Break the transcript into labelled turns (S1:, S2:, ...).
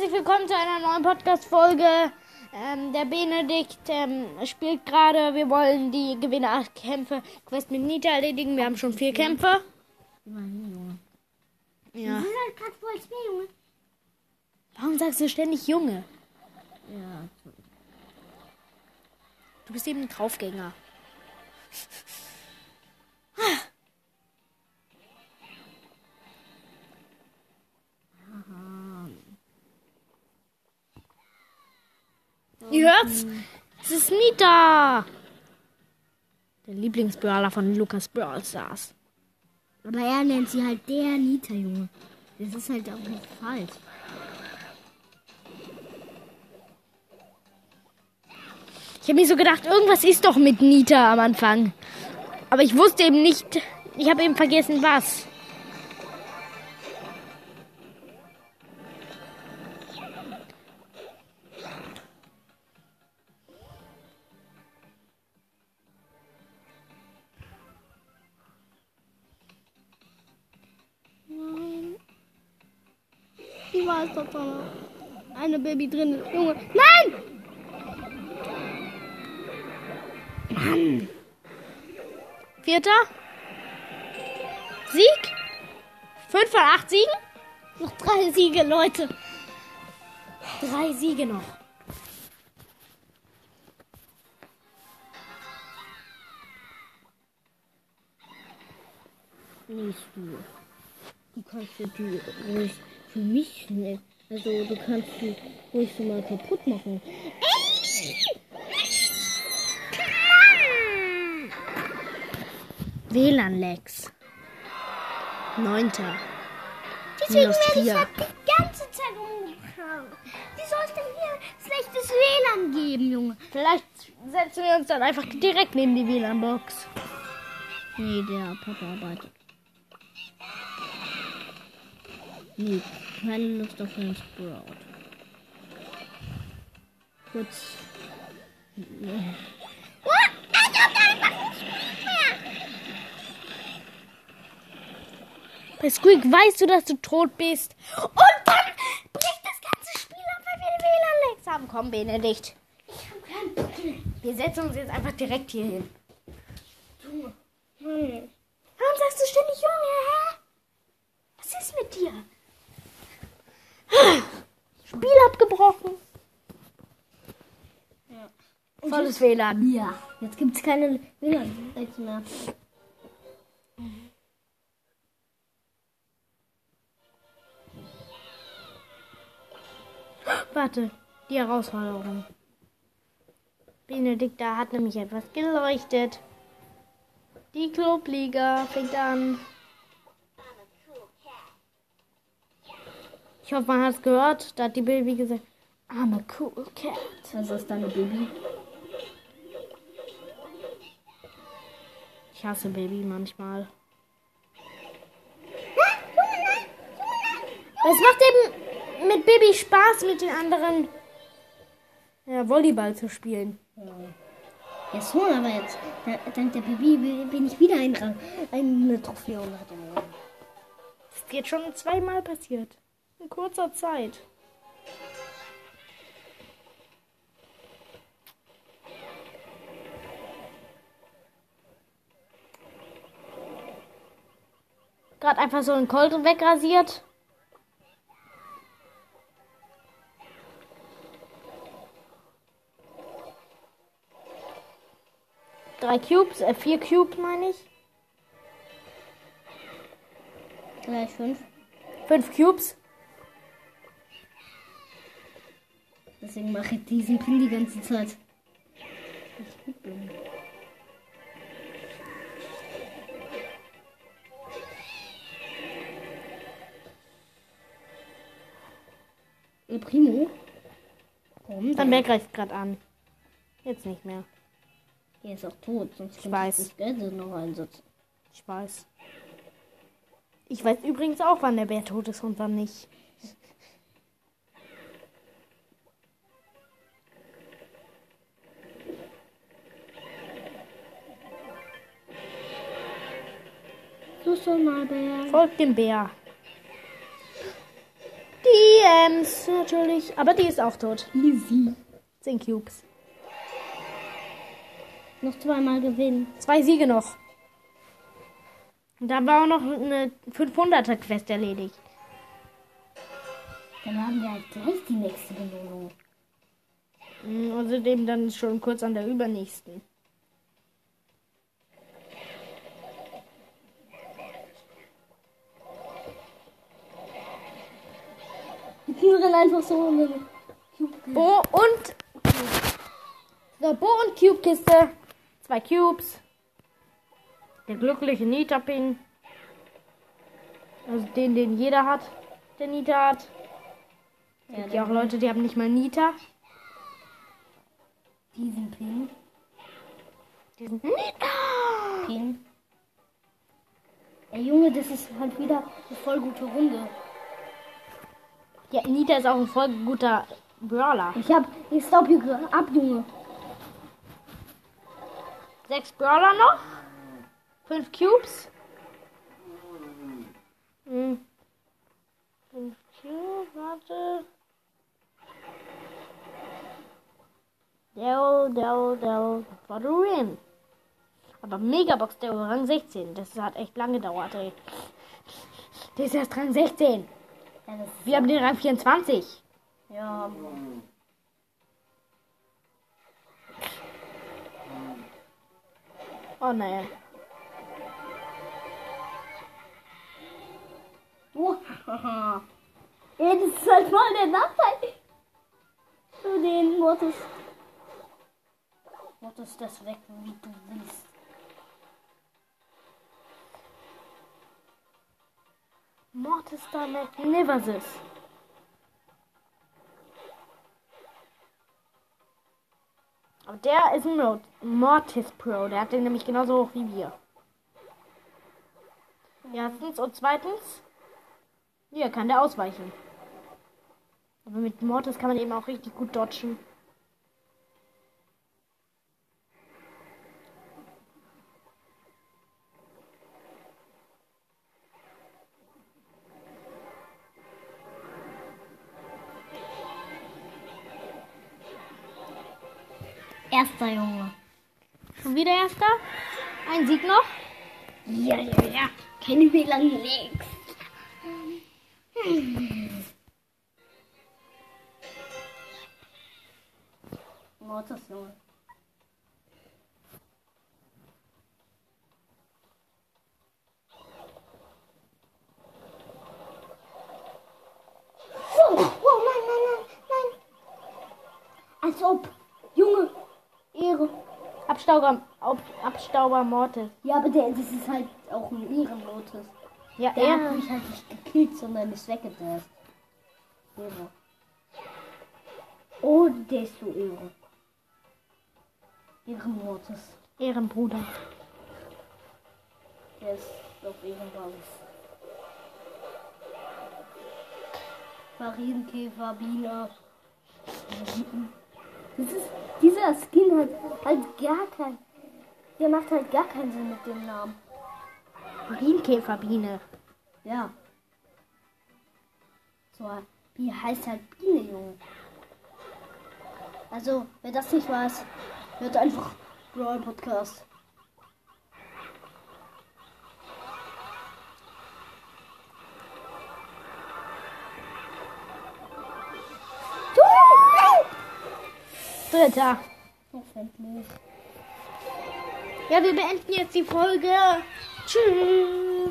S1: herzlich willkommen zu einer neuen Podcast-Folge. Ähm, der Benedikt ähm, spielt gerade. Wir wollen die Gewinner 8 Kämpfe Quest mit Nita erledigen. Wir haben schon vier Kämpfe. Ja. Warum sagst du ständig Junge?
S2: Ja,
S1: Du bist eben ein Draufgänger. Ihr hört's? Es ist Nita! Der Lieblingsbrawler von Lukas Brawl Stars.
S2: aber er nennt sie halt der Nita, Junge. Das ist halt auch nicht falsch.
S1: Ich habe mir so gedacht, irgendwas ist doch mit Nita am Anfang. Aber ich wusste eben nicht, ich habe eben vergessen, was.
S2: War es doch da. Eine Baby drin. Junge. Nein!
S1: Vierter. Sieg. Fünf von acht Siegen.
S2: Noch drei Siege, Leute.
S1: Drei Siege noch.
S2: Nicht du. Du kannst die ruhig für mich schnell. Also du kannst die ruhig so mal kaputt machen.
S1: WLAN-Lags. Neunter.
S2: Deswegen
S1: Minus
S2: werde ich
S1: vier.
S2: halt die ganze Zeit umgehauen. Wie soll es denn hier schlechtes WLAN geben, Junge?
S1: Vielleicht setzen wir uns dann einfach direkt neben die WLAN-Box.
S2: Nee, der Papa arbeitet. Nee, keine Lust auf einen Sprout. Kurz.
S1: Bei Squeak weißt du, dass du tot bist. Und dann bricht das ganze Spiel ab, weil wir WLAN-Lags haben. Komm, Benedikt.
S2: Ich hab keinen Bock.
S1: Wir setzen uns jetzt einfach direkt hier hin.
S2: Junge. Hm.
S1: Warum sagst du ständig Junge, hä? Was ist mit dir? Spiel abgebrochen. Volles WLAN.
S2: Ja, jetzt gibt's keine WLAN mehr.
S1: Warte, die Herausforderung. Benedikt, da hat nämlich etwas geleuchtet. Die Clubliga fängt an. Ich hoffe, man hat es gehört. Da hat die Baby gesagt, I'm a cool cat.
S2: Was ist deine Baby?
S1: Ich hasse Baby manchmal. Es macht eben mit Baby Spaß, mit den anderen ja, Volleyball zu spielen.
S2: Ja, so, aber jetzt, da- dank der Baby bin ich wieder ein, eine Trophäe und hatte
S1: Das ist jetzt schon zweimal passiert. In kurzer Zeit. Gerade einfach so einen Colt wegrasiert. Drei Cubes, äh, vier Cubes meine ich.
S2: gleich fünf.
S1: Fünf Cubes.
S2: Deswegen mache ich diesen Pin die ganze Zeit. Ich gut bin. El Primo? Warum?
S1: Dann wer greift gerade an? Jetzt nicht mehr.
S2: Er ist auch tot, sonst
S1: Ich weiß.
S2: das Geld noch einsetzen.
S1: Ich weiß. Ich weiß übrigens auch, wann der Bär tot ist und wann nicht.
S2: Mal Bär.
S1: Folgt dem Bär. Die Gems, natürlich. Aber die ist auch tot.
S2: Easy.
S1: 10 Cubes.
S2: Noch zweimal gewinnen.
S1: Zwei Siege noch. Und da war auch noch eine 500er Quest erledigt.
S2: Dann haben wir halt gleich die nächste Belohnung.
S1: Mm, Außerdem dann schon kurz an der übernächsten.
S2: Die rennen einfach so den Cube.
S1: Bo und. So, Bo und Cube-Kiste. Zwei Cubes. Der glückliche Nita-Pin. Also den, den jeder hat, der Nita hat. Es gibt ja auch Leute, die haben nicht mal Nita.
S2: Diesen Pin.
S1: Diesen Nita!
S2: Pin. Ey Junge, das ist halt wieder eine voll gute Runde.
S1: Ja, Nita ist auch ein voll guter Brawler.
S2: Ich hab, ich gerade ab, Junge.
S1: Sechs Brawler noch. Fünf Cubes. Hm. Fünf Cubes, warte. Daryl, Daryl, Daryl. For the win. Aber Megabox Daryl Rang 16. Das hat echt lange gedauert, ey. Der ist erst Rang 16. Wir haben den Rang 24.
S2: ja.
S1: Oh nein.
S2: Oh, Ey, das ist halt mal der Nachteil. Für den Mortis. Mortis das weg, wie du willst.
S1: Mortis da. Aber der ist ein Mort Mortis Pro. Der hat den nämlich genauso hoch wie wir. Erstens und zweitens, hier kann der ausweichen. Aber mit Mortis kann man eben auch richtig gut dodgen.
S2: Erster Junge.
S1: Schon wieder erster. Ein Sieg noch.
S2: Ja, ja, ja. Keine WLAN nix. Mortis, Junge. Als ob. Junge. Ehre.
S1: Abstauber, Ab, Abstauber Mortis.
S2: Ja, aber der, das ist halt auch ein Ehrenlotus.
S1: Ja,
S2: Der hat
S1: er.
S2: mich halt nicht gekillt, sondern ist weggedasst. Ehre. Oh, der ist so Ehre. Ehrenlotus.
S1: Ehrenbruder.
S2: Der ist auf Ehrenbasis. Marienkäfer, Biene. Ist, dieser Skin hat halt gar kein. Der macht halt gar keinen Sinn mit dem Namen.
S1: Marienkäferbiene.
S2: Ja. So, wie heißt halt Biene, Junge? Also, wer das nicht weiß, hört einfach Brawl Podcast.
S1: Dritter.
S2: Hoffentlich.
S1: Ja, wir beenden jetzt die Folge. Tschüss.